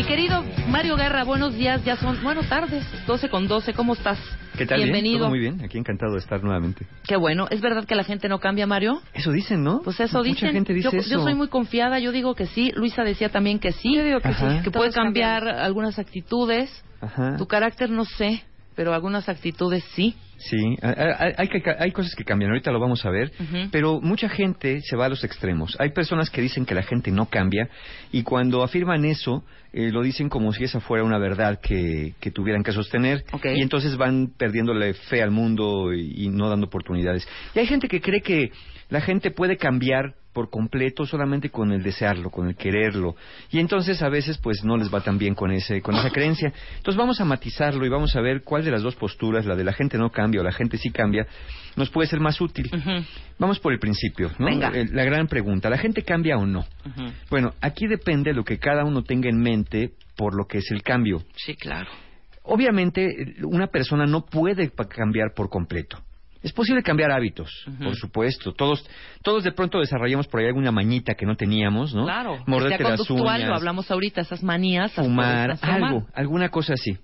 Mi querido Mario Guerra, buenos días, ya son, bueno, tardes, 12 con 12, ¿cómo estás? ¿Qué tal? Bien, Bienvenido. todo muy bien, aquí encantado de estar nuevamente. Qué bueno, ¿es verdad que la gente no cambia, Mario? Eso dicen, ¿no? Pues eso Mucha dicen. gente dice yo, eso. yo soy muy confiada, yo digo que sí. Luisa decía también que sí. Yo digo que sí. Ajá. Que puede cambiar algunas actitudes. Ajá. Tu carácter no sé, pero algunas actitudes sí. Sí, hay, hay- hay que- hay cosas que cambian, ahorita lo vamos a ver, pero mucha gente se va a los extremos. Hay personas que dicen que la gente no cambia y cuando afirman eso, eh, lo dicen como si esa fuera una verdad que, que tuvieran que sostener y entonces van perdiéndole fe al mundo y, y no dando oportunidades. Y hay gente que cree que la gente puede cambiar por completo solamente con el desearlo, con el quererlo. Y entonces a veces pues no les va tan bien con ese con esa creencia. Entonces vamos a matizarlo y vamos a ver cuál de las dos posturas, la de la gente no cambia o la gente sí cambia, nos puede ser más útil. Vamos por el principio, ¿no? Venga. La gran pregunta, ¿la gente cambia o no? Bueno, aquí depende de lo que cada uno tenga en mente por lo que es el cambio. Sí, claro. Obviamente, una persona no puede cambiar por completo. Es posible cambiar hábitos, por supuesto. Todos, todos de pronto desarrollamos por ahí alguna mañita que no teníamos, ¿no? Claro. Morderte las conductual, lo uñas, hablamos ahorita, esas manías. fumar, algo, alguna cosa así.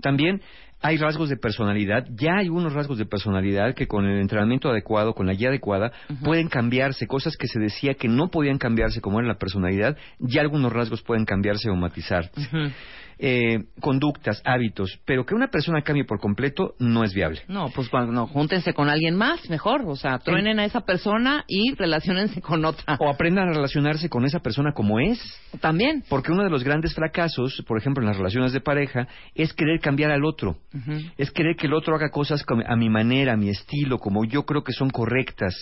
También hay rasgos de personalidad, ya hay unos rasgos de personalidad que con el entrenamiento adecuado, con la guía adecuada, pueden cambiarse, cosas que se decía que no podían cambiarse como era la personalidad, ya algunos rasgos pueden cambiarse o matizarse. Ujú. Eh, conductas, hábitos, pero que una persona cambie por completo no es viable. No, pues bueno, júntense con alguien más, mejor. O sea, truenen a esa persona y relacionense con otra. O aprendan a relacionarse con esa persona como es. También. Porque uno de los grandes fracasos, por ejemplo, en las relaciones de pareja, es querer cambiar al otro. Es querer que el otro haga cosas a mi manera, a mi estilo, como yo creo que son correctas.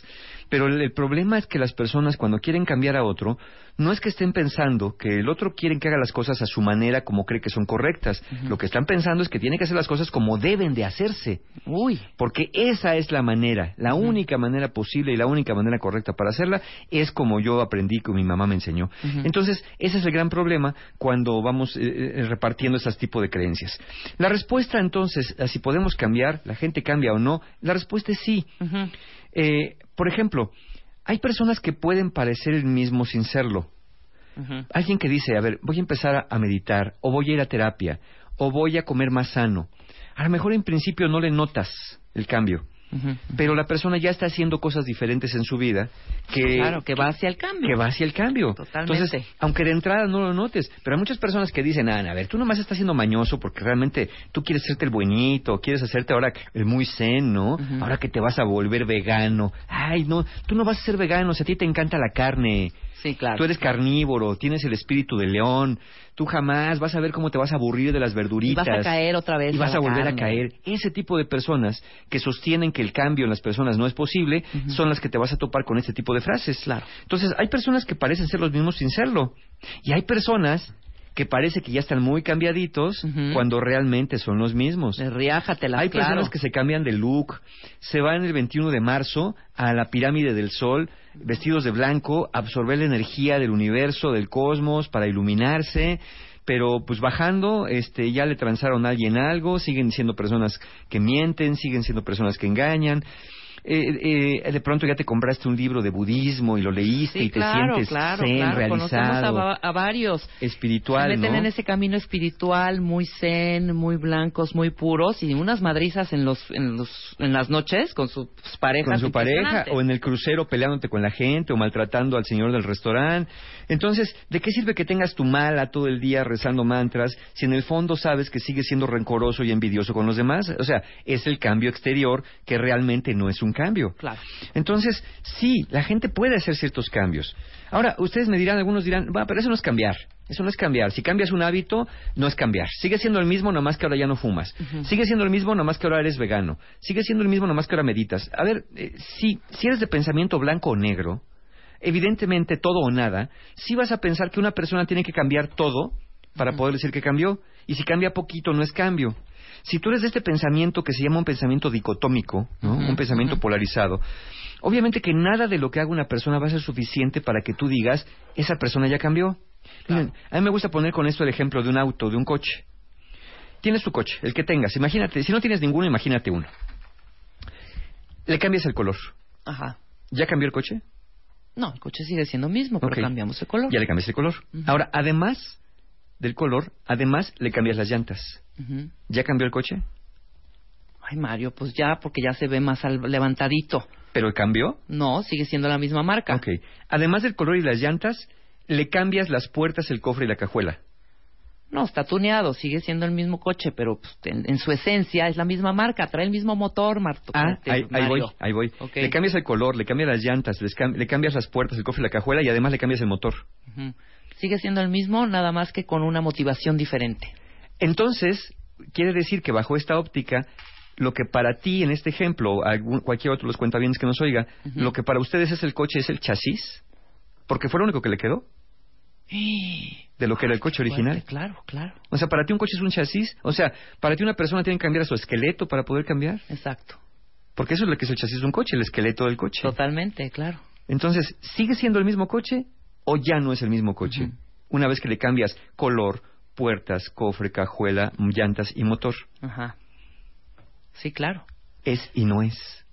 Pero el, el problema es que las personas cuando quieren cambiar a otro, no es que estén pensando que el otro quiere que haga las cosas a su manera como cree que son correctas. Lo que están pensando es que tiene que hacer las cosas como deben de hacerse. Uy. Porque esa es la manera, la única manera posible y la única manera correcta para hacerla es como yo aprendí que mi mamá me enseñó. Entonces, ese es el gran problema cuando vamos eh, eh, repartiendo ese tipo de creencias. La respuesta entonces, a si podemos cambiar, la gente cambia o no, la respuesta es sí. Eh, por ejemplo, hay personas que pueden parecer el mismo sin serlo. Alguien que dice, a ver, voy a empezar a meditar, o voy a ir a terapia, o voy a comer más sano. A lo mejor en principio no le notas el cambio, Pero la persona ya está haciendo cosas diferentes en su vida que, Claro, que va hacia el cambio. que va hacia el cambio. Totalmente. Entonces, aunque de entrada no lo notes, pero hay muchas personas que dicen, ah, a ver, tú nomás estás siendo mañoso porque realmente tú quieres hacerte el buenito, quieres hacerte ahora el muy zen, ¿no? Ahora que te vas a volver vegano. Ay, no, tú no vas a ser vegano, si a ti te encanta la carne. Sí, claro. Tú eres carnívoro, tienes el espíritu del león. Tú jamás vas a ver cómo te vas a aburrir de las y verduritas. vas a caer otra vez. Y vas a volver a caer. Ese tipo de personas que sostienen que el cambio en las personas no es posible son las que te vas a topar con este tipo de frases. Claro. Entonces, hay personas que parecen ser los mismos sin serlo. Y hay personas que parece que ya están muy cambiaditos cuando realmente son los mismos. De riájatela, Hay claro. personas que se cambian de look, se van el 21 de marzo a la pirámide del sol, vestidos de blanco, absorber la energía del universo, del cosmos, para iluminarse, pero pues bajando, este, ya le transaron a alguien algo, siguen siendo personas que mienten, siguen siendo personas que engañan. Eh, eh, de pronto ya te compraste un libro de budismo y lo leíste Sí, y te claro, sientes claro, zen, claro. Conocemos a, realizado, a varios. espiritual, se meten ¿no? en ese camino espiritual muy zen, muy blancos, muy puros y unas madrizas en los en los en las noches con sus parejas con su pareja o en el crucero peleándote con la gente o maltratando al señor del restaurante. Entonces, ¿de qué sirve que tengas tu mala todo el día rezando mantras si en el fondo sabes que sigues siendo rencoroso y envidioso con los demás? O sea, es el cambio exterior que realmente no es un cambio. Claro. Entonces, sí, la gente puede hacer ciertos cambios. Ahora, ustedes me dirán, algunos dirán, va, pero eso no es cambiar. Eso no es cambiar. Si cambias un hábito, no es cambiar. Sigue siendo el mismo, nomás que ahora ya no fumas. Sigue siendo el mismo, nomás que ahora eres vegano. Sigue siendo el mismo, nomás que ahora meditas. A ver, eh, si, si eres de pensamiento blanco o negro, evidentemente todo o nada, si vas a pensar que una persona tiene que cambiar todo para poder decir que cambió. Y si cambia poquito, no es cambio. Si tú eres de este pensamiento que se llama un pensamiento dicotómico, un pensamiento polarizado, obviamente que nada de lo que haga una persona va a ser suficiente para que tú digas, esa persona ya cambió. Miren, a mí me gusta poner con esto el ejemplo de un auto, de un coche. Tienes tu coche, el que tengas, imagínate, si no tienes ninguno, imagínate uno. Le cambias el color. Ajá. ¿Ya cambió el coche? No, el coche sigue siendo mismo, pero cambiamos el color. Ya le cambias el color. Ahora, además del color, además le cambias las llantas. ¿Ya cambió el coche? Ay, Mario, pues ya, porque ya se ve más al- levantadito. ¿Pero cambió? No, sigue siendo la misma marca. Ok. Además del color y las llantas, le cambias las puertas, el cofre y la cajuela. No, está tuneado, sigue siendo el mismo coche, pero pues, en, en su esencia es la misma marca, trae el mismo motor, Marto. Ah, este, ahí, ahí voy, ahí voy. Ok. Le cambias el color, le cambias las llantas, les cam- le cambias las puertas, el cofre y la cajuela y además le cambias el motor. Ujú. Sigue siendo el mismo, nada más que con una motivación diferente. Entonces, quiere decir que bajo esta óptica, lo que para ti, en este ejemplo, algún- cualquier otro de los cuentavientes que nos oiga, lo que para ustedes es el coche es el chasis, porque fue lo único que le quedó de lo que era el coche original. Claro, claro. O sea, para ti un coche es un chasis. O sea, para ti una persona tiene que cambiar su esqueleto para poder cambiar. Exacto. Porque eso es lo que es el chasis de un coche, el esqueleto del coche. Totalmente, claro. Entonces, ¿sigue siendo el mismo coche o ya no es el mismo coche? Una vez que le cambias color, puertas, cofre, cajuela, llantas y motor. Ajá. Sí, claro. Es y no es.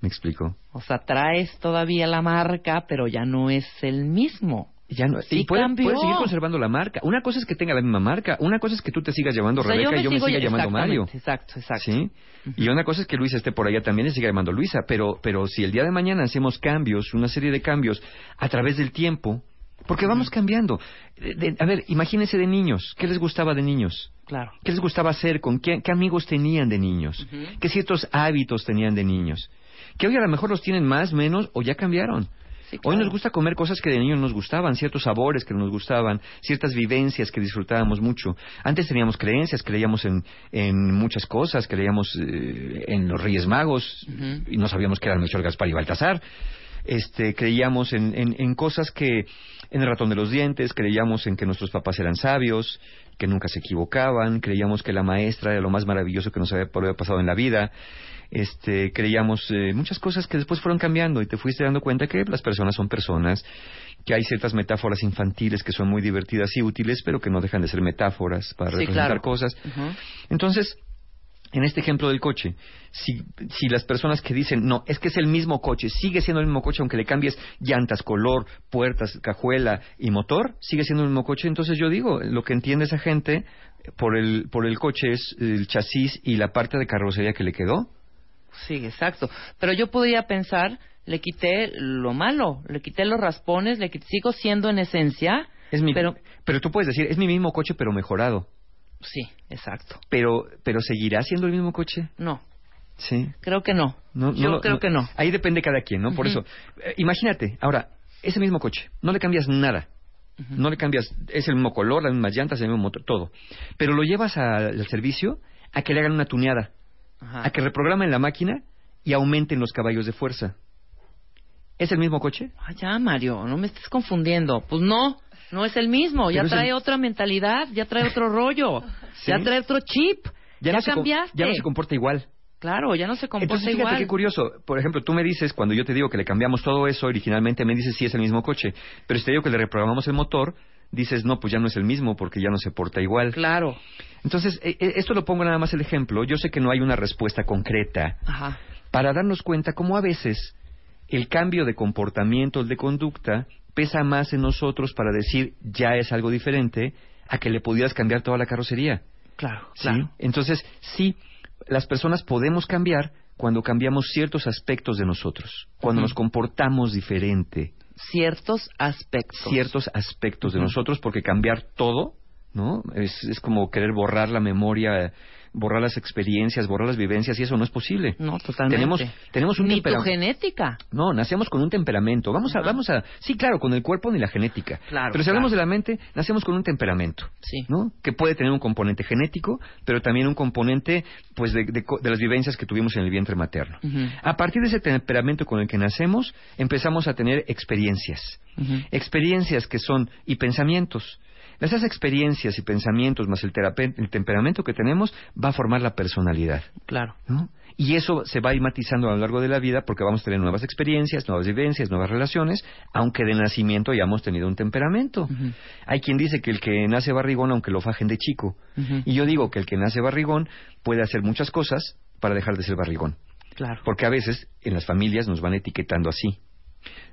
¿Me explico? O sea, traes todavía la marca, pero ya no es el mismo. Ya no, Sí y puede, seguir conservando la marca. Una cosa es que tenga la misma marca. Una cosa es que tú te sigas llamando O sea, Rebeca y yo me siga llamando Mario. Exacto, exacto. ¿Sí? Y una cosa es que Luisa esté por allá también y siga llamando Luisa, pero, pero si el día de mañana hacemos cambios, una serie de cambios a través del tiempo, porque vamos cambiando. De- de- a ver, imagínense de niños, ¿qué les gustaba de niños? Claro. ¿Qué les gustaba hacer? ¿Con qué, qué amigos tenían de niños? ¿Qué ciertos hábitos tenían de niños? Que hoy a lo mejor los tienen más, menos o ya cambiaron. Sí, Hoy nos gusta comer cosas que de niños nos gustaban, ciertos sabores que nos gustaban, ciertas vivencias que disfrutábamos mucho. Antes teníamos creencias, creíamos en, en muchas cosas, creíamos eh, en los Reyes Magos y no sabíamos que eran Melchor, Gaspar y Baltasar. Este, creíamos en, en, en cosas que, en el ratón de los dientes, creíamos en que nuestros papás eran sabios, que nunca se equivocaban, creíamos que la maestra era lo más maravilloso que nos había, pasado en la vida, este, creíamos eh, muchas cosas que después fueron cambiando y te fuiste dando cuenta que las personas son personas, que hay ciertas metáforas infantiles que son muy divertidas y útiles, pero que no dejan de ser metáforas para Sí, representar claro. cosas. Entonces, en este ejemplo del coche, si, si las personas que dicen, no, es que es el mismo coche, sigue siendo el mismo coche, aunque le cambies llantas, color, puertas, cajuela y motor, sigue siendo el mismo coche, entonces yo digo, lo que entiende esa gente por el, por el coche es el chasis y la parte de carrocería que le quedó. Sí, exacto. Pero yo podría pensar, le quité lo malo, le quité los raspones, le quité, sigo siendo en esencia, Es mi, pero pero tú puedes decir, es mi mismo coche pero mejorado. Sí, exacto. Pero, pero seguirá siendo el mismo coche. No, Sí. creo que no. No, yo no, creo que no. Ahí depende cada quien, ¿no? Por eso, eh, imagínate, ahora, ese mismo coche, no le cambias nada. No le cambias, es el mismo color, las mismas llantas, el mismo motor, todo. Pero lo llevas al servicio a que le hagan una tuneada, Ajá. a que reprogramen la máquina y aumenten los caballos de fuerza. ¿Es el mismo coche? Ah, ya, Mario, no me estés confundiendo. Pues no, no es el mismo. Ya trae el- otra mentalidad, ya trae otro rollo, Sí. ya trae otro chip. Ya, no se cambiaste. ya no se comporta igual. Claro, ya no se comporta Entonces, fíjate igual. qué curioso. Por ejemplo, tú me dices, cuando yo te digo que le cambiamos todo eso, originalmente me dices sí es el mismo coche. Pero si te digo que le reprogramamos el motor, dices no, pues ya no es el mismo porque ya no se porta igual. Claro. Entonces, eh, eh, esto lo pongo nada más el ejemplo. Yo sé que no hay una respuesta concreta Ajá. para darnos cuenta cómo a veces el cambio de comportamiento, el de conducta, pesa más en nosotros para decir ya es algo diferente a que le pudieras cambiar toda la carrocería. Claro, ¿sí? claro. Entonces, sí, las personas podemos cambiar cuando cambiamos ciertos aspectos de nosotros, cuando nos comportamos diferente, Ciertos aspectos. ciertos aspectos de nosotros, porque cambiar todo, ¿no? Es, es como querer borrar la memoria, borrar las experiencias, borrar las vivencias, y eso no es posible. No, totalmente. Tenemos, tenemos un temperamento. genética. No, nacemos con un temperamento. Vamos a, Ajá. vamos a, sí, claro, con el cuerpo ni la genética. Claro, Pero si hablamos claro. de la mente, nacemos con un temperamento. Sí. ¿no? Que puede tener un componente genético, pero también un componente, pues, de, de de las vivencias que tuvimos en el vientre materno. A partir de ese temperamento con el que nacemos, empezamos a tener experiencias. Experiencias que son, y pensamientos. Esas experiencias y pensamientos más el, el temperamento que tenemos va a formar la personalidad. Claro. ¿no? Y eso se va a ir matizando a lo largo de la vida porque vamos a tener nuevas experiencias, nuevas vivencias, nuevas relaciones, aunque de nacimiento ya hemos tenido un temperamento. Hay quien dice que el que nace barrigón, aunque lo fajen de chico. Y yo digo que el que nace barrigón puede hacer muchas cosas para dejar de ser barrigón. Claro. Porque a veces en las familias nos van etiquetando así.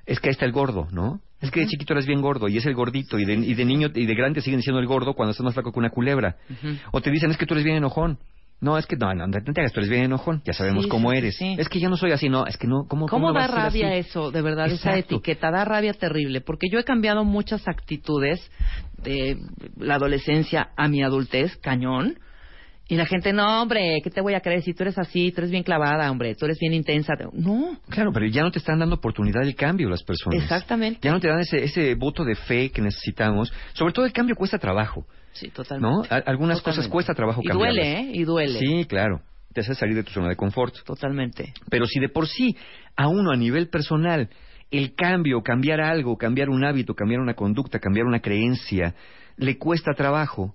Es que ahí está el gordo, ¿no? Es que de chiquito eres bien gordo y es el gordito y de, y de niño y de grande siguen diciendo el gordo cuando estás más flaco que una culebra. O te dicen es que tú eres bien enojón. No, es que no, no, no te hagas, tú eres bien enojón. Ya sabemos Sí, cómo eres. sí. Es que yo no soy así, no, es que no, ¿cómo, ¿Cómo vas da rabia así? eso, de verdad, esa etiqueta? Da rabia terrible, porque yo he cambiado muchas actitudes de la adolescencia a mi adultez, cañón, y la gente, no, hombre, ¿qué te voy a creer si tú eres así? Tú eres bien clavada, hombre, tú eres bien intensa. No, Claro, pero ya no te están dando oportunidad del cambio las personas. exactamente. Ya no te dan ese, ese voto de fe que necesitamos. Sobre todo el cambio cuesta trabajo, Sí, totalmente. ¿no? A- algunas cosas Totalmente. cuesta trabajo Y cambiarlas. duele, ¿eh? Y duele. Sí, claro. Te hace salir de tu zona de confort. Totalmente. Pero si de por sí, a uno a nivel personal, el cambio, cambiar algo, cambiar un hábito, cambiar una conducta, cambiar una creencia, le cuesta trabajo,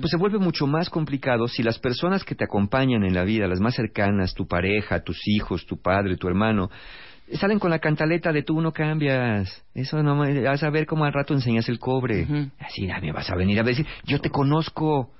Pues se vuelve mucho más complicado si las personas que te acompañan en la vida, las más cercanas, tu pareja, tus hijos, tu padre, tu hermano, salen con la cantaleta de tú no cambias. Eso no me- vas a ver cómo al rato enseñas el cobre. Así me vas a venir a decir, yo te conozco.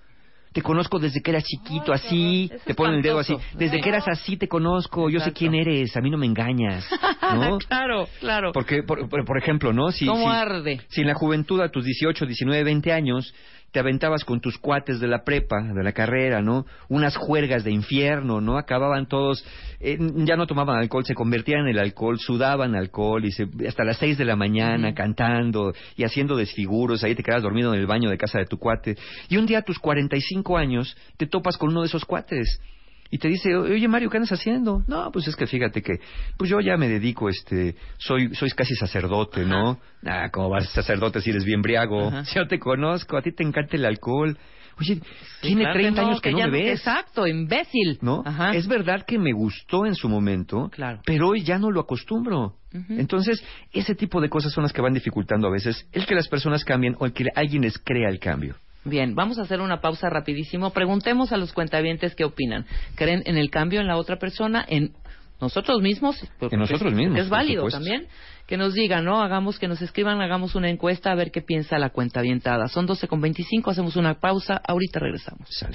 Te conozco desde que eras chiquito, así. Te ponen el dedo así. Desde Sí. que eras así te conozco. Yo sé quién eres. A mí no me engañas. ¿No? claro, claro. Porque, por, por- por ejemplo, ¿no? Si, ¿Cómo si- arde? si en la juventud, a tus 18, 19, 20 años, te aventabas con tus cuates de la prepa, de la carrera, ¿no? Unas juergas de infierno, ¿no? Acababan todos, eh, ya no tomaban alcohol, se convertían en el alcohol, sudaban alcohol y se, hasta las 6 de la mañana cantando y haciendo desfiguros, ahí te quedas dormido en el baño de casa de tu cuate. Y un día a tus 45 años te topas con uno de esos cuates y te dice, oye Mario, ¿qué andas haciendo? No, pues es que fíjate que, pues yo ya me dedico, este, soy, soy casi sacerdote, ¿no? Ah, ¿cómo vas sacerdote si eres bien briago? Ajá. Yo te conozco, a ti te encanta el alcohol. Oye, Sí, tiene claro 30 no, años que, no ya me ves. Exacto, imbécil. ¿no? Ajá. Es verdad que me gustó en su momento, Claro. pero hoy ya no lo acostumbro. Entonces, ese tipo de cosas son las que van dificultando a veces el que las personas cambien o el que alguien les crea el cambio. Bien, vamos a hacer una pausa rapidísimo. Preguntemos a los cuentavientes qué opinan. ¿Creen en el cambio en la otra persona? ¿En nosotros mismos? En nosotros mismos, Es válido también. Que nos digan, ¿no? Hagamos, que nos escriban, hagamos una encuesta a ver qué piensa la cuentavientada. Son 12 con 25, hacemos una pausa. Ahorita regresamos. Sale.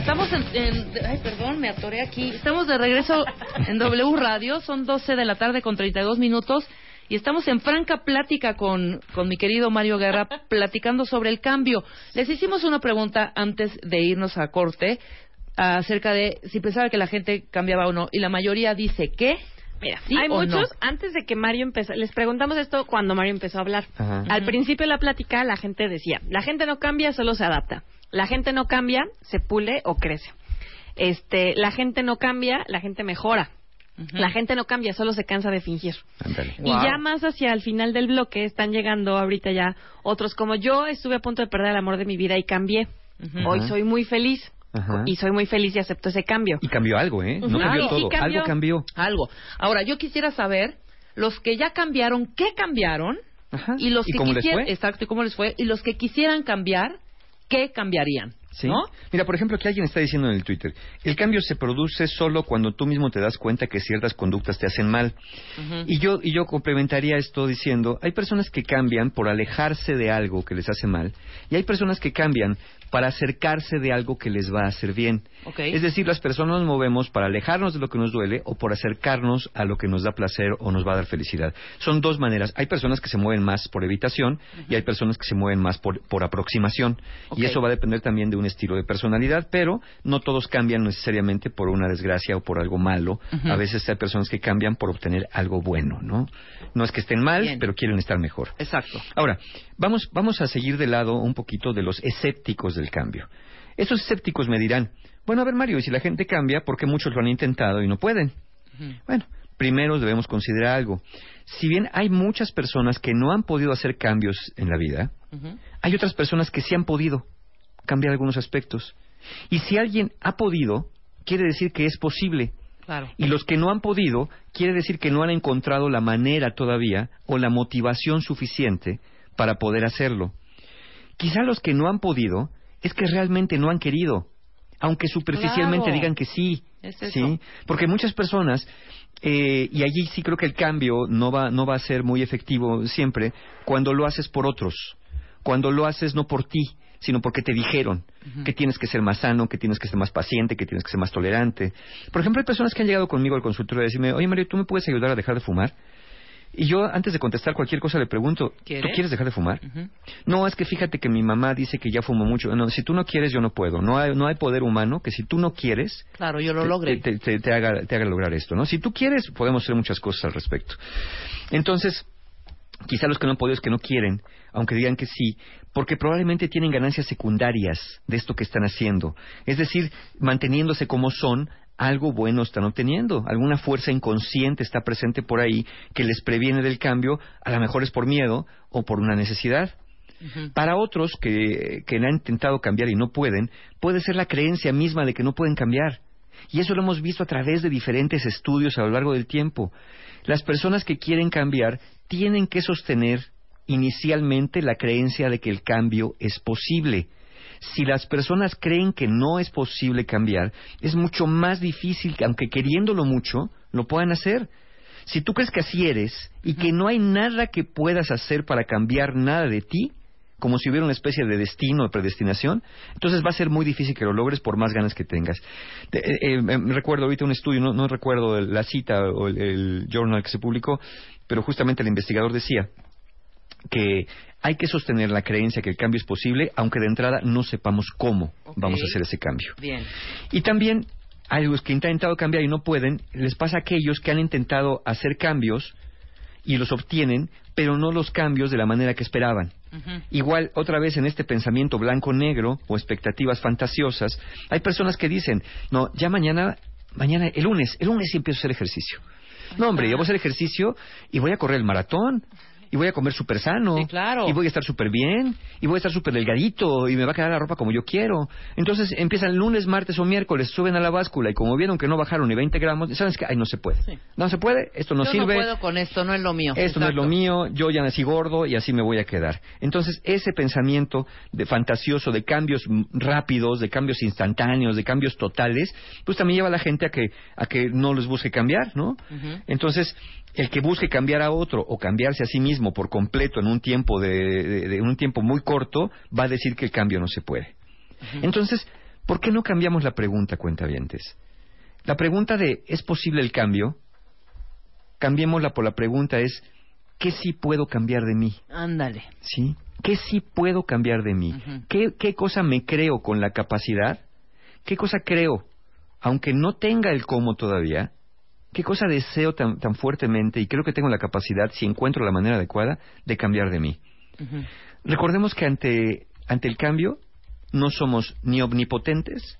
Estamos en, en- Ay, perdón, me atoré aquí. Estamos de regreso en W Radio. Son 12 de la tarde con 32 minutos. Y estamos en franca plática con, con mi querido Mario Guerra, platicando sobre el cambio. Les hicimos una pregunta antes de irnos a corte acerca de si pensaba que la gente cambiaba o no. Y la mayoría dice que. Mira, ¿Sí hay o muchos, no? antes de que Mario empezó, les preguntamos esto cuando Mario empezó a hablar. Ajá. Al principio de la plática la gente decía, la gente no cambia, solo se adapta. La gente no cambia, se pule o crece. Este, la gente no cambia, la gente mejora. La gente no cambia, solo se cansa de fingir. Wow. Y ya más hacia el final del bloque están llegando ahorita ya otros como yo estuve a punto de perder el amor de mi vida y cambié. Hoy soy muy feliz Ajá. y soy muy feliz y acepto ese cambio. Y cambió algo, ¿eh? No cambió todo, sí cambió. algo cambió. Algo. Ahora, yo quisiera saber, los que ya cambiaron, ¿qué cambiaron? Ajá. Y los que cómo les quisieran, fue? exacto, ¿y cómo les fue? Y los que quisieran cambiar, ¿qué cambiarían? Sí. ¿No? Mira, por ejemplo, aquí alguien está diciendo en el Twitter, el cambio se produce solo cuando tú mismo te das cuenta que ciertas conductas te hacen mal. Y yo, y yo complementaría esto diciendo, hay personas que cambian por alejarse de algo que les hace mal, y hay personas que cambian para acercarse de algo que les va a hacer bien. Es decir, las personas nos movemos para alejarnos de lo que nos duele o por acercarnos a lo que nos da placer o nos va a dar felicidad. Son dos maneras. Hay personas que se mueven más por evitación y hay personas que se mueven más por, por aproximación. Y eso va a depender también de un estilo de personalidad, pero no todos cambian necesariamente por una desgracia o por algo malo. A veces hay personas que cambian por obtener algo bueno, ¿no? No es que estén mal, Bien. pero quieren estar mejor. Exacto. Ahora, vamos, vamos a seguir de lado un poquito de los escépticos del cambio. Esos escépticos me dirán, bueno, a ver Mario, y si la gente cambia, ¿por qué muchos lo han intentado y no pueden? Bueno, primero debemos considerar algo. Si bien hay muchas personas que no han podido hacer cambios en la vida, hay otras personas que sí han podido cambiar algunos aspectos. Y si alguien ha podido, quiere decir que es posible. Claro. Y los que no han podido, quiere decir que no han encontrado la manera todavía o la motivación suficiente para poder hacerlo. Quizá los que no han podido es que realmente no han querido, aunque superficialmente Claro. digan que sí. Es eso. ¿sí? Porque muchas personas, eh, y allí sí creo que el cambio no va, no va a ser muy efectivo siempre, cuando lo haces por otros, cuando lo haces no por ti, sino porque te dijeron que tienes que ser más sano, que tienes que ser más paciente, que tienes que ser más tolerante. Por ejemplo, hay personas que han llegado conmigo al consultorio a decirme, oye Mario, ¿tú me puedes ayudar a dejar de fumar? Y yo, antes de contestar cualquier cosa, le pregunto, ¿tú ¿Quieres? dejar de fumar? No, es que fíjate que mi mamá dice que ya fumo mucho. No, si tú no quieres, yo no puedo. No hay, no hay poder humano que si tú no quieres, Claro, yo lo te- logré. Te, te- te haga, te haga lograr esto, ¿no? Si tú quieres, podemos hacer muchas cosas al respecto. Entonces, quizá los que no han podido es que no quieren, aunque digan que sí, porque probablemente tienen ganancias secundarias de esto que están haciendo. Es decir, manteniéndose como son, algo bueno están obteniendo, alguna fuerza inconsciente está presente por ahí que les previene del cambio, a lo mejor es por miedo o por una necesidad. Para otros que, que han intentado cambiar y no pueden, puede ser la creencia misma de que no pueden cambiar. Y eso lo hemos visto a través de diferentes estudios a lo largo del tiempo. Las personas que quieren cambiar tienen que sostener inicialmente la creencia de que el cambio es posible. Si las personas creen que no es posible cambiar, es mucho más difícil que, aunque queriéndolo mucho, lo puedan hacer. Si tú crees que así eres y que no hay nada que puedas hacer para cambiar nada de ti, como si hubiera una especie de destino o predestinación, entonces va a ser muy difícil que lo logres por más ganas que tengas. Te- eh, eh, recuerdo ahorita un estudio, no, no recuerdo el- la cita o el, el journal que se publicó, pero justamente el investigador decía que hay que sostener la creencia que el cambio es posible, aunque de entrada no sepamos cómo vamos a hacer ese cambio. Bien. Y también a los que han intentado cambiar y no pueden, les pasa a aquellos que han intentado hacer cambios y los obtienen, pero no los cambios de la manera que esperaban. Igual, otra vez en este pensamiento blanco-negro o expectativas fantasiosas, hay personas que dicen, no, ya mañana, mañana, el lunes, el lunes sí empiezo a hacer ejercicio. No, hombre, yo voy a hacer ejercicio y voy a correr el maratón. Y voy a comer súper sano. Sí, claro. Y voy a estar súper bien. Y voy a estar súper delgadito. Y me va a quedar la ropa como yo quiero. Entonces empiezan lunes, martes o miércoles, suben a la báscula. Y como vieron que no bajaron ni 20 gramos, ¿sabes qué? Ay, no se puede. Sí. No se puede. Esto no Yo sirve. no puedo con esto, no es lo mío. Esto no es lo mío, yo ya nací gordo y así me voy a quedar. Entonces, ese pensamiento de fantasioso, de cambios rápidos, de cambios instantáneos, de cambios totales, pues también lleva a la gente a que, a que no les busque cambiar, ¿no? Entonces, el que busque cambiar a otro o cambiarse a sí mismo por completo en un tiempo de, de- de un tiempo muy corto, va a decir que el cambio no se puede. Entonces, ¿por qué no cambiamos la pregunta, cuentavientes? La pregunta de ¿es posible el cambio? Cambiémosla por la pregunta es ¿qué sí puedo cambiar de mí? Ándale. ¿Sí? ¿Qué sí puedo cambiar de mí? ¿Qué, ¿Qué cosa me creo con la capacidad? ¿Qué cosa creo, aunque no tenga el cómo todavía? ¿Qué cosa deseo tan, tan fuertemente y creo que tengo la capacidad, si encuentro la manera adecuada, de cambiar de mí? Recordemos que ante, ante el cambio no somos ni omnipotentes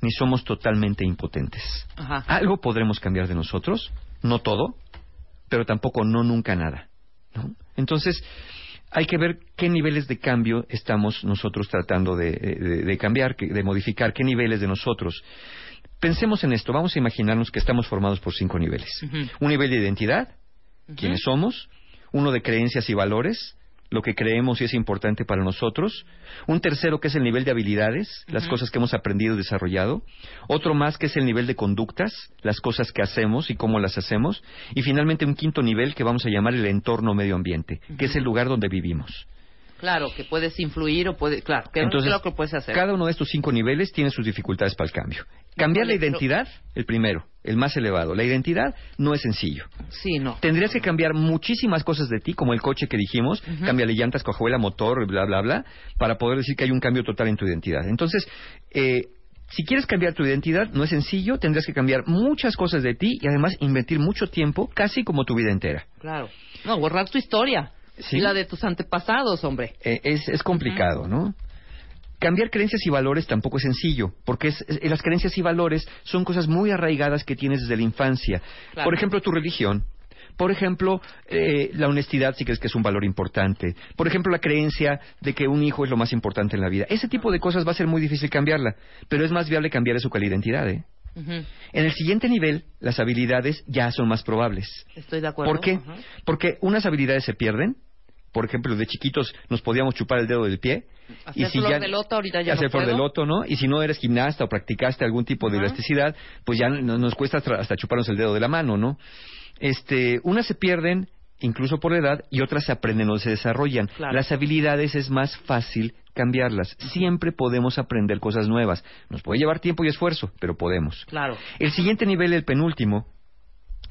ni somos totalmente impotentes. Ajá. Algo podremos cambiar de nosotros, no todo, pero tampoco no nunca nada. ¿no? Entonces, hay que ver qué niveles de cambio estamos nosotros tratando de, de- de cambiar, de modificar, qué niveles de nosotros. Pensemos en esto, vamos a imaginarnos que estamos formados por cinco niveles. Un nivel de identidad, quiénes somos, uno de creencias y valores, lo que creemos y es importante para nosotros, un tercero que es el nivel de habilidades, las cosas que hemos aprendido y desarrollado, otro más que es el nivel de conductas, las cosas que hacemos y cómo las hacemos, y finalmente un quinto nivel que vamos a llamar el entorno medio ambiente, que es el lugar donde vivimos. Claro, que puedes influir o puedes... Claro, que Entonces, claro que lo puedes hacer. Cada uno de estos cinco niveles tiene sus dificultades para el cambio. Cambiar la identidad, el primero, el más elevado. La identidad no es sencillo. Sí, no. Tendrías que cambiar muchísimas cosas de ti, como el coche que dijimos, Ujú. cámbiale llantas, cojuela, motor, bla, bla, bla, para poder decir que hay un cambio total en tu identidad. Entonces, eh, si quieres cambiar tu identidad, no es sencillo, tendrás que cambiar muchas cosas de ti y además invertir mucho tiempo, casi como tu vida entera. Claro. No, borrar tu historia. Sí. Y la de tus antepasados, hombre. Eh, es, es complicado, ¿no? Cambiar creencias y valores tampoco es sencillo, porque es- es- las creencias y valores son cosas muy arraigadas que tienes desde la infancia. Claro. Por ejemplo, tu religión. Por ejemplo, eh, la honestidad si crees que es un valor importante. Por ejemplo, la creencia de que un hijo es lo más importante en la vida. Ese tipo de cosas va a ser muy difícil cambiarla, pero es más viable cambiar eso que la identidad, ¿eh? Ujú. En el siguiente nivel, las habilidades ya son más probables. Estoy de acuerdo. ¿Por qué? Porque unas habilidades se pierden. Por ejemplo, de chiquitos nos podíamos chupar el dedo del pie. Hacer flor de loto ahorita ya hacer no flor de loto, ¿no? Y si no eres gimnasta o practicaste algún tipo de elasticidad, pues ya no- nos cuesta hasta, hasta chuparnos el dedo de la mano, ¿no? Este, unas se pierden incluso por la edad y otras se aprenden o se desarrollan. Claro. Las habilidades es más fácil cambiarlas. Siempre podemos aprender cosas nuevas. Nos puede llevar tiempo y esfuerzo, pero podemos. Claro. El siguiente nivel, el penúltimo,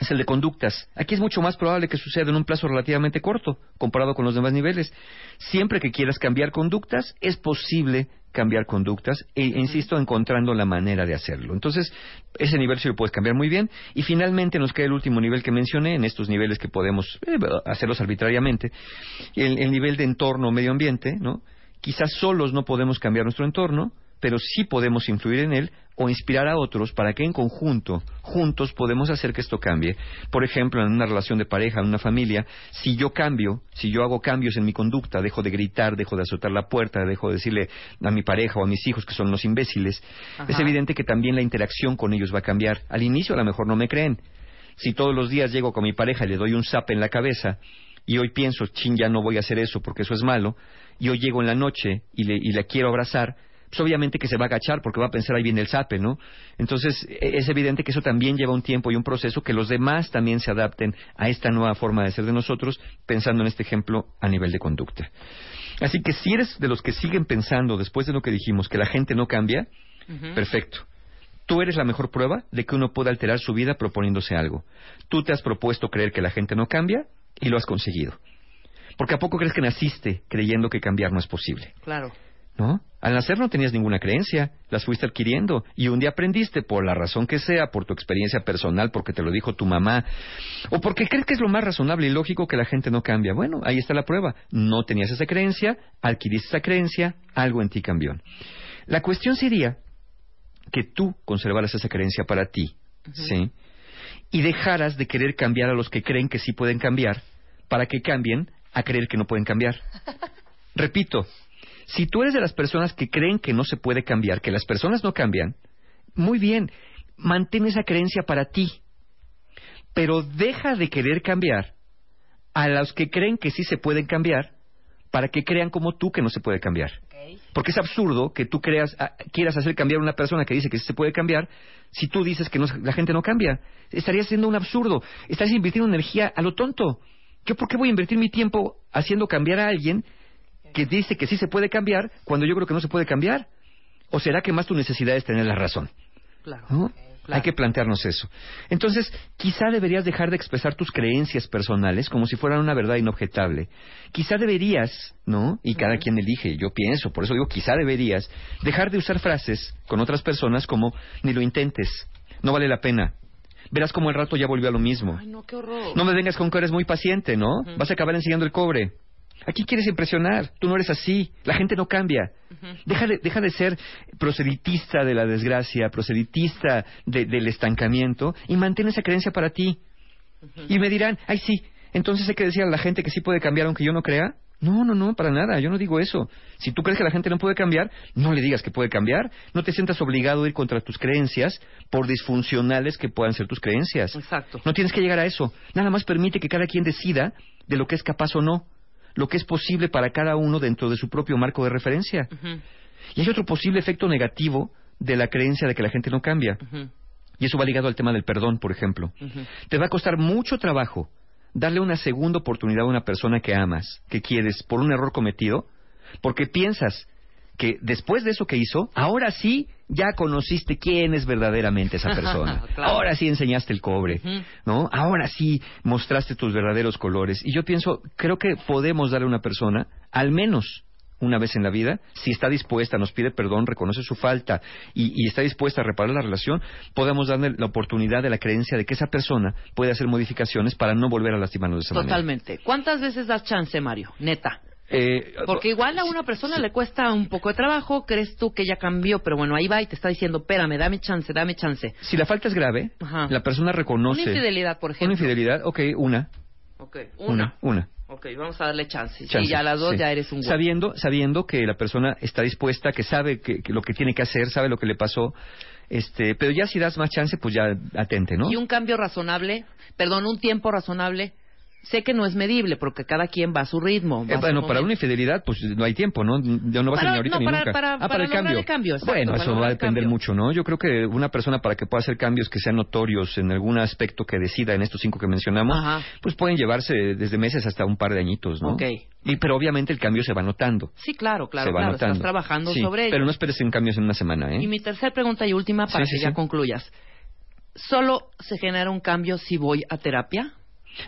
es el de conductas. Aquí es mucho más probable que suceda en un plazo relativamente corto comparado con los demás niveles. Siempre que quieras cambiar conductas, es posible cambiar conductas e, insisto, encontrando la manera de hacerlo. Entonces, ese nivel sí lo puedes cambiar muy bien. Y finalmente nos queda el último nivel que mencioné, en estos niveles que podemos eh, hacerlos arbitrariamente, el, el nivel de entorno o medio ambiente, ¿no? Quizás solos no podemos cambiar nuestro entorno, pero sí podemos influir en él o inspirar a otros para que en conjunto, juntos, podemos hacer que esto cambie. Por ejemplo, en una relación de pareja, en una familia, si yo cambio, si yo hago cambios en mi conducta, dejo de gritar, dejo de azotar la puerta, dejo de decirle a mi pareja o a mis hijos que son los imbéciles, Ajá. es evidente que también la interacción con ellos va a cambiar. Al inicio a lo mejor no me creen. Si todos los días llego con mi pareja y le doy un zap en la cabeza, y hoy pienso, chin, ya no voy a hacer eso porque eso es malo, y hoy llego en la noche y le, y la quiero abrazar, pues obviamente que se va a agachar porque va a pensar ahí viene el zape, ¿no? Entonces e- es evidente que eso también lleva un tiempo y un proceso que los demás también se adapten a esta nueva forma de ser de nosotros, pensando en este ejemplo a nivel de conducta. Así que si eres de los que siguen pensando después de lo que dijimos que la gente no cambia, perfecto. Tú eres la mejor prueba de que uno puede alterar su vida proponiéndose algo. Tú te has propuesto creer que la gente no cambia y lo has conseguido. Porque a poco crees que naciste creyendo que cambiar no es posible. Claro. ¿No? Al nacer no tenías ninguna creencia, las fuiste adquiriendo y un día aprendiste por la razón que sea, por tu experiencia personal, porque te lo dijo tu mamá, o porque crees que es lo más razonable y lógico que la gente no cambia. Bueno, ahí está la prueba. No tenías esa creencia, adquiriste esa creencia, algo en ti cambió. La cuestión sería que tú conservaras esa creencia para ti, ¿sí? Y dejaras de querer cambiar a los que creen que sí pueden cambiar para que cambien a creer que no pueden cambiar. Repito, si tú eres de las personas que creen que no se puede cambiar, que las personas no cambian, muy bien, mantén esa creencia para ti. Pero deja de querer cambiar a los que creen que sí se pueden cambiar para que crean como tú que no se puede cambiar. Porque es absurdo que tú creas, quieras hacer cambiar a una persona que dice que sí se puede cambiar si tú dices que no- la gente no cambia. Estarías siendo un absurdo. Estás invirtiendo energía a lo tonto. ¿Yo por qué voy a invertir mi tiempo haciendo cambiar a alguien que dice que sí se puede cambiar cuando yo creo que no se puede cambiar? ¿O será que más tu necesidad es tener la razón? Claro. ¿no? Claro. Hay que plantearnos eso. Entonces, quizá deberías dejar de expresar tus creencias personales como si fueran una verdad inobjetable. Quizá deberías, ¿no? Y cada quien elige, yo pienso, por eso digo quizá deberías, dejar de usar frases con otras personas como ni lo intentes, no vale la pena. Verás como el rato ya volvió a lo mismo. Ay, no, qué horror. No me vengas con que eres muy paciente, ¿no? Vas a acabar enseñando el cobre. Aquí quieres impresionar. Tú no eres así. La gente no cambia. deja, de, deja de ser proselitista de la desgracia, proselitista de- del estancamiento y mantén esa creencia para ti. Y me dirán, ay sí, entonces hay que decir a la gente que sí puede cambiar aunque yo no crea. No, no, no, para nada, yo no digo eso. Si tú crees que la gente no puede cambiar, no le digas que puede cambiar. No te sientas obligado a ir contra tus creencias por disfuncionales que puedan ser tus creencias. Exacto. No tienes que llegar a eso. Nada más permite que cada quien decida de lo que es capaz o no, lo que es posible para cada uno dentro de su propio marco de referencia. Y hay otro posible efecto negativo de la creencia de que la gente no cambia. Y eso va ligado al tema del perdón, por ejemplo. Te va a costar mucho trabajo darle una segunda oportunidad a una persona que amas, que quieres, por un error cometido, porque piensas que después de eso que hizo, ahora sí ya conociste quién es verdaderamente esa persona. Claro. Ahora sí enseñaste el cobre. ¿no? Ahora sí mostraste tus verdaderos colores. Y yo pienso, creo que podemos darle a una persona, al menos una vez en la vida, si está dispuesta, nos pide perdón, reconoce su falta y, y está dispuesta a reparar la relación, podemos darle la oportunidad de la creencia de que esa persona puede hacer modificaciones para no volver a lastimarnos de esa manera. Totalmente. ¿Cuántas veces das chance, Mario? Neta. Eh, Porque igual a una persona le cuesta un poco de trabajo, crees tú que ya cambió, pero bueno, ahí va y te está diciendo, espérame, dame chance, dame chance. si la falta es grave, Ajá. la persona reconoce... Una infidelidad, por ejemplo. Una infidelidad, ok, una, Ok, una, una. Ok, vamos a darle chance. Chance, sí, ya a las dos sí. ya eres un güey. Sabiendo, sabiendo que la persona está dispuesta, que sabe que, que lo que tiene que hacer, sabe lo que le pasó, este, pero ya si das más chance, pues ya atente, ¿no? Y un cambio razonable, perdón, un tiempo razonable. Sé que no es medible porque cada quien va a su ritmo. Eh, a su bueno, para una infidelidad, pues no hay tiempo, ¿no? Ya no va a ser ni ahorita no, ni para- nunca. para- ah, para para el cambio. el cambio, exacto, bueno, para eso va a depender mucho, ¿no? Yo creo que una persona para que pueda hacer cambios que sean notorios en algún aspecto que decida en estos cinco que mencionamos, Ajá. pues pueden llevarse desde meses hasta un par de añitos, ¿no? Ok. Y, pero obviamente el cambio se va notando. Sí, claro, claro, se va claro. notando. Estás trabajando Sí, sobre ello. Pero no esperes en cambios en una semana, ¿eh? Y mi tercera pregunta y última para Sí, que sí, ya sí. concluyas. ¿Solo se genera un cambio si voy a terapia?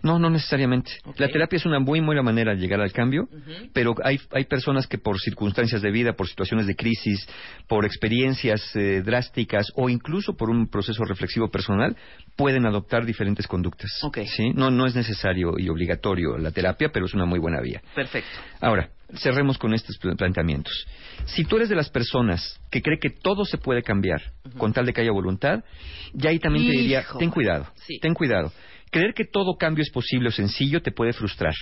No, no necesariamente. La terapia es una muy buena manera de llegar al cambio, pero hay, hay personas que por circunstancias de vida, por situaciones de crisis, por experiencias eh, drásticas o incluso por un proceso reflexivo personal, pueden adoptar diferentes conductas. ¿sí? No, no es necesario y obligatorio la terapia, pero es una muy buena vía. Perfecto. Ahora, cerremos con estos pl- planteamientos. Si tú eres de las personas que cree que todo se puede cambiar con tal de que haya voluntad, ya ahí también te diría, ten cuidado, Sí. ten cuidado. Creer que todo cambio es posible o sencillo te puede frustrar.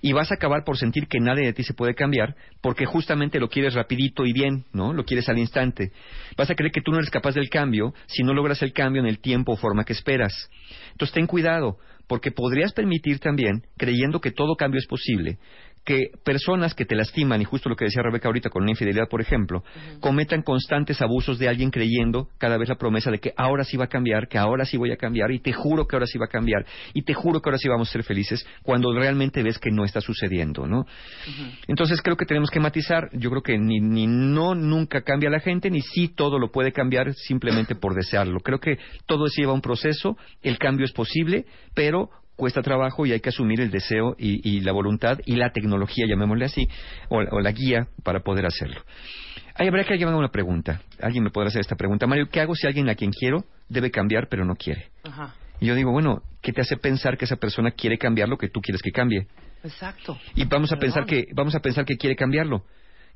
Y vas a acabar por sentir que nada de ti se puede cambiar porque justamente lo quieres rapidito y bien, ¿no? Lo quieres al instante. Vas a creer que tú no eres capaz del cambio si no logras el cambio en el tiempo o forma que esperas. Entonces ten cuidado, porque podrías permitir también, creyendo que todo cambio es posible, que personas que te lastiman, y justo lo que decía Rebeca ahorita con una infidelidad, por ejemplo, cometan constantes abusos de alguien creyendo cada vez la promesa de que ahora sí va a cambiar, que ahora sí voy a cambiar, y te juro que ahora sí va a cambiar, y te juro que ahora sí vamos a ser felices, cuando realmente ves que no está sucediendo, ¿no? Entonces creo que tenemos que matizar, yo creo que ni, ni no nunca cambia la gente, ni sí todo lo puede cambiar simplemente por desearlo. Creo que todo se lleva un proceso, el cambio es posible, pero cuesta trabajo y hay que asumir el deseo y, y la voluntad y la tecnología, llamémosle así, o, o la guía para poder hacerlo. Ahí habrá que alguien haga una pregunta. Alguien me podrá hacer esta pregunta. Mario, ¿qué hago si alguien a quien quiero debe cambiar pero no quiere? Ajá. Y yo digo, bueno, ¿qué te hace pensar que esa persona quiere cambiar lo que tú quieres que cambie? Exacto. Y vamos a Perdón. pensar que vamos a pensar que quiere cambiarlo.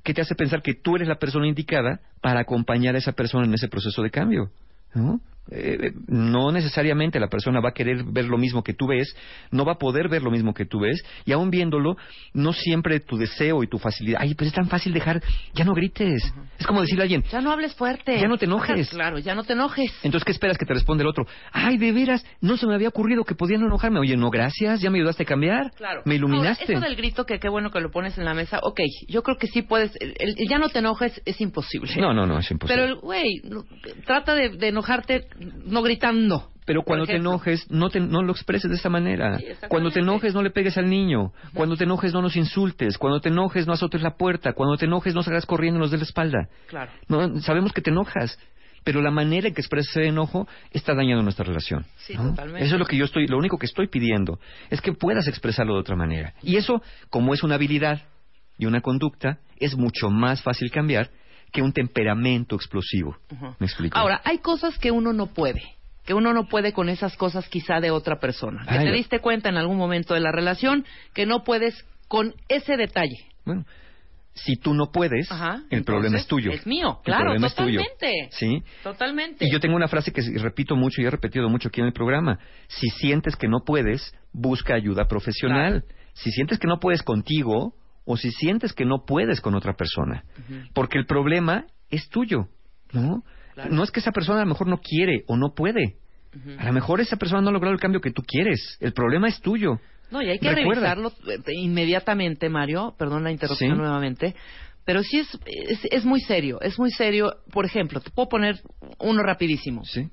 ¿Qué te hace pensar que tú eres la persona indicada para acompañar a esa persona en ese proceso de cambio? ¿No? Eh, no necesariamente la persona va a querer ver lo mismo que tú ves, no va a poder ver lo mismo que tú ves, y aún viéndolo, no siempre tu deseo y tu facilidad. Ay, pero es tan fácil dejar, ya no grites. Es como decirle a alguien, Ya no hables fuerte. Ya no te enojes. Claro, ya no te enojes. entonces, ¿qué esperas que te responda el otro? Ay, de veras, no se me había ocurrido que podía no enojarme. Oye, no, gracias, ya me ayudaste a cambiar. Claro. Me iluminaste. Ahora, eso del grito, que qué bueno que lo pones en la mesa. Ok, yo creo que sí puedes. El, ya no te enojes es imposible. No, no, no, es imposible. Pero, el güey, trata de, de enojarte no gritando. Pero cuando te enojes, no, te, no lo expreses de esa manera. Sí, cuando te enojes, no le pegues al niño. Cuando te enojes, no nos insultes. Cuando te enojes, no azotes la puerta. Cuando te enojes, no salgas corriendo y nos de la espalda. Claro. No, sabemos que te enojas. Pero la manera en que expresas ese enojo está dañando nuestra relación. Sí, ¿no? totalmente. Eso es lo que yo estoy, lo único que estoy pidiendo es que puedas expresarlo de otra manera. Y eso, como es una habilidad y una conducta, es mucho más fácil cambiar que un temperamento explosivo. ¿Me explico? Ahora, hay cosas que uno no puede. Que uno no puede con esas cosas quizá de otra persona. Que Ay, te diste cuenta en algún momento de la relación que no puedes con ese detalle. Bueno, si tú no puedes, Ajá, el problema es tuyo. es mío, El claro, problema es tuyo. totalmente. ¿Sí? Totalmente. Y yo tengo una frase que repito mucho y he repetido mucho aquí en el programa. Si sientes que no puedes, busca ayuda profesional. Si sientes que no puedes contigo o si sientes que no puedes con otra persona. Porque el problema es tuyo, ¿no? Claro. No es que esa persona a lo mejor no quiere o no puede. A lo mejor esa persona no ha logrado el cambio que tú quieres. El problema es tuyo. No, y hay que Recuerda. revisarlo eh, inmediatamente, Mario. Perdón la interrupción Sí. nuevamente. Pero sí es, es, es muy serio, es muy serio. Por ejemplo, te puedo poner uno rapidísimo. ¿Sí?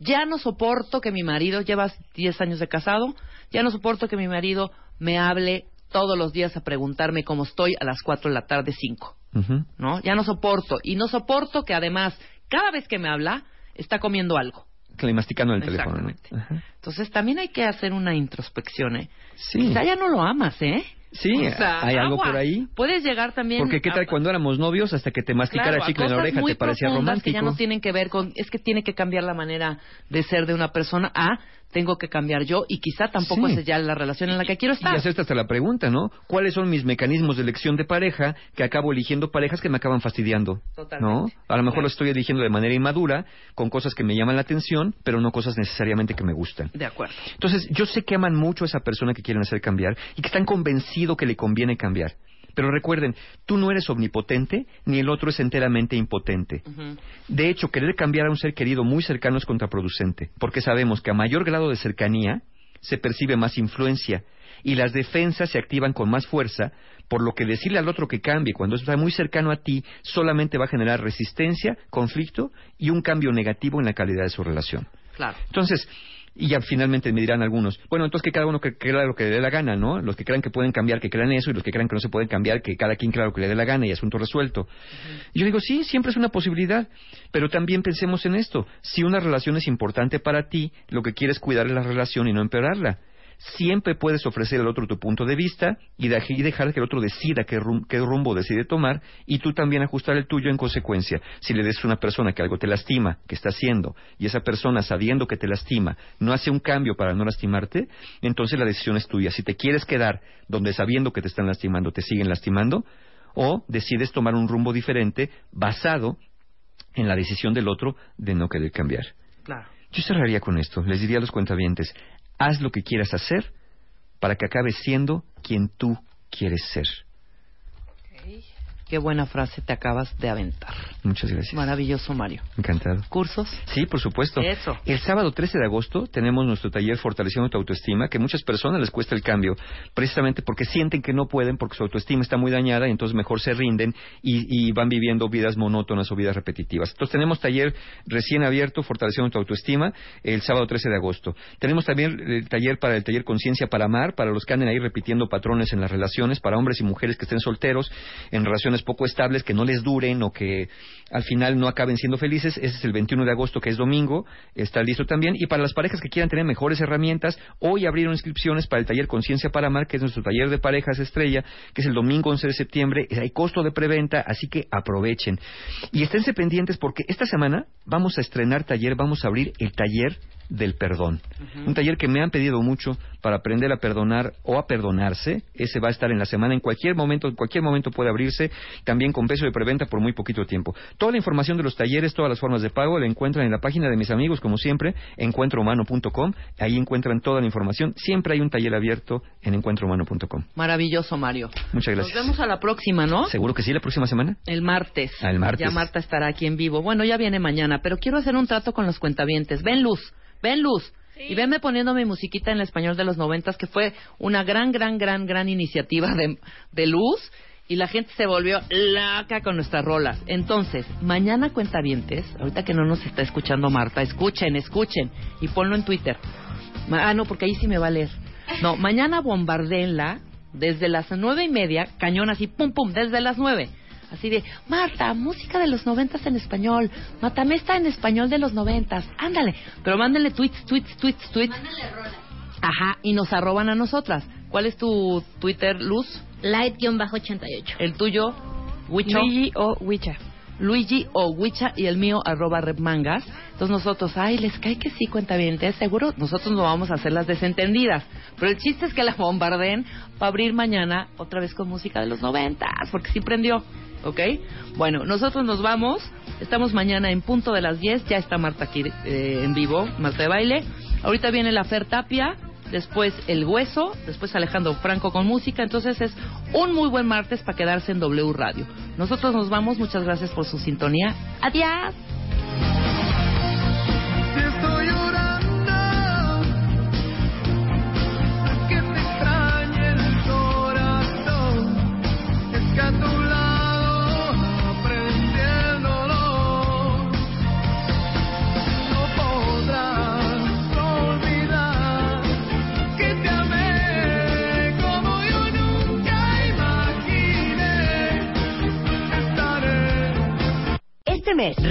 Ya no soporto que mi marido, llevas 10 años de casado, ya no soporto que mi marido me hable todos los días a preguntarme cómo estoy a las 4 de la tarde, 5. Ujú. ¿No? Ya no soporto. Y no soporto que además, cada vez que me habla, está comiendo algo. Que le masticando el teléfono. ¿no? Exactamente. Ajá. Entonces también hay que hacer una introspección, ¿eh? Sí. Quizá ya no lo amas, ¿eh? Sí, O sea, hay algo por ahí. Puedes llegar también. Porque qué tal cuando éramos novios hasta que te masticara claro, chicle en la oreja te parecía romántico. que ya no tienen que ver con. Es que tiene que cambiar la manera de ser de una persona a tengo que cambiar yo y quizá tampoco Sí. es ya la relación en la que quiero Y estar. hacerte hasta la pregunta, ¿no? ¿Cuáles son mis mecanismos de elección de pareja que acabo eligiendo parejas que me acaban fastidiando? Totalmente. ¿No? A lo mejor lo estoy eligiendo de manera inmadura, con cosas que me llaman la atención, pero no cosas necesariamente que me gustan. De acuerdo. Entonces, yo sé que aman mucho a esa persona que quieren hacer cambiar y que están convencidos que le conviene cambiar. Pero recuerden, tú no eres omnipotente ni el otro es enteramente impotente. De hecho, querer cambiar a un ser querido muy cercano es contraproducente, porque sabemos que a mayor grado de cercanía se percibe más influencia y las defensas se activan con más fuerza, por lo que decirle al otro que cambie cuando está muy cercano a ti solamente va a generar resistencia, conflicto y un cambio negativo en la calidad de su relación. Claro. Entonces, y ya finalmente me dirán algunos, bueno, entonces que cada uno que crea lo que le dé la gana, ¿no? Los que crean que pueden cambiar, que crean eso, y los que crean que no se pueden cambiar, que cada quien crea lo que le dé la gana y asunto resuelto. Y Yo digo, sí, siempre es una posibilidad, pero también pensemos en esto. Si una relación es importante para ti, lo que quieres es cuidar la relación y no empeorarla. Siempre puedes ofrecer al otro tu punto de vista y, dej- y dejar que el otro decida qué, rum- qué rumbo decide tomar y tú también ajustar el tuyo en consecuencia. Si le des a una persona que algo te lastima, que está haciendo, y esa persona sabiendo que te lastima no hace un cambio para no lastimarte, entonces la decisión es tuya. Si te quieres quedar donde sabiendo que te están lastimando te siguen lastimando, o decides tomar un rumbo diferente basado en la decisión del otro de no querer cambiar. Claro. Yo cerraría con esto. Les diría a los cuentavientes, haz lo que quieras hacer para que acabes siendo quien tú quieres ser. Qué buena frase te acabas de aventar. Muchas gracias. Maravilloso, Mario. Encantado. ¿Cursos? Sí, por supuesto. Eso. El sábado 13 de agosto tenemos nuestro taller Fortaleciendo tu autoestima, que a muchas personas les cuesta el cambio, precisamente porque sienten que no pueden, porque su autoestima está muy dañada y entonces mejor se rinden y, y van viviendo vidas monótonas o vidas repetitivas. Entonces tenemos taller recién abierto, Fortaleciendo tu autoestima, el sábado 13 de agosto. Tenemos también el taller para el taller Conciencia para Amar, para los que anden ahí repitiendo patrones en las relaciones, para hombres y mujeres que estén solteros, en relaciones poco estables, que no les duren o que al final no acaben siendo felices. Ese es el 21 de agosto, que es domingo, está listo también. Y para las parejas que quieran tener mejores herramientas, hoy abrieron inscripciones para el taller Conciencia para Amar, que es nuestro taller de parejas estrella, que es el domingo 11 de septiembre. Hay costo de preventa, así que aprovechen. Y esténse pendientes porque esta semana vamos a estrenar taller, vamos a abrir el taller del perdón. Un taller que me han pedido mucho para aprender a perdonar o a perdonarse. Ese va a estar en la semana, en cualquier momento, en cualquier momento puede abrirse, también con peso de preventa por muy poquito tiempo. Toda la información de los talleres, todas las formas de pago, la encuentran en la página de mis amigos, como siempre, encuentrohumano.com. Ahí encuentran toda la información. Siempre hay un taller abierto en encuentrohumano.com. Maravilloso, Mario. Muchas Nos gracias. vemos a la próxima, ¿no? Seguro que sí, la próxima semana. El martes. Ah, el martes. Ya Marta estará aquí en vivo. Bueno, ya viene mañana, pero quiero hacer un trato con los cuentavientes. Ven luz, ven luz. Y venme poniendo mi musiquita en el español de los noventas, que fue una gran, gran, gran, gran iniciativa de, de luz. Y la gente se volvió loca con nuestras rolas. Entonces, mañana cuentavientes, ahorita que no nos está escuchando Marta, escuchen, escuchen. Y ponlo en Twitter. Ah, no, porque ahí sí me va a leer. No, mañana bombardeenla desde las nueve y media, cañón así, pum, pum, desde las nueve. Así de, Marta, música de los noventas en español. Matamesta en español de los noventas. Ándale. Pero mándenle tweets, tweets, tweets, tweets. Ajá, y nos arroban a nosotras. ¿Cuál es tu Twitter, Luz? Light-88. El tuyo, Wicho. Luigi o Wicha. Luigi o Wicha y el mío arroba repmangas. Entonces nosotros, ay, les cae que sí, cuenta bien, seguro nosotros no vamos a hacer las desentendidas. Pero el chiste es que la bombardeen para abrir mañana otra vez con música de los noventas, porque sí prendió, ¿ok? Bueno, nosotros nos vamos, estamos mañana en punto de las 10, ya está Marta aquí eh, en vivo, Marta de baile. Ahorita viene la Fer Tapia, después El Hueso, después Alejandro Franco con música. Entonces es un muy buen martes para quedarse en W Radio. Nosotros nos vamos, muchas gracias por su sintonía. Adiós.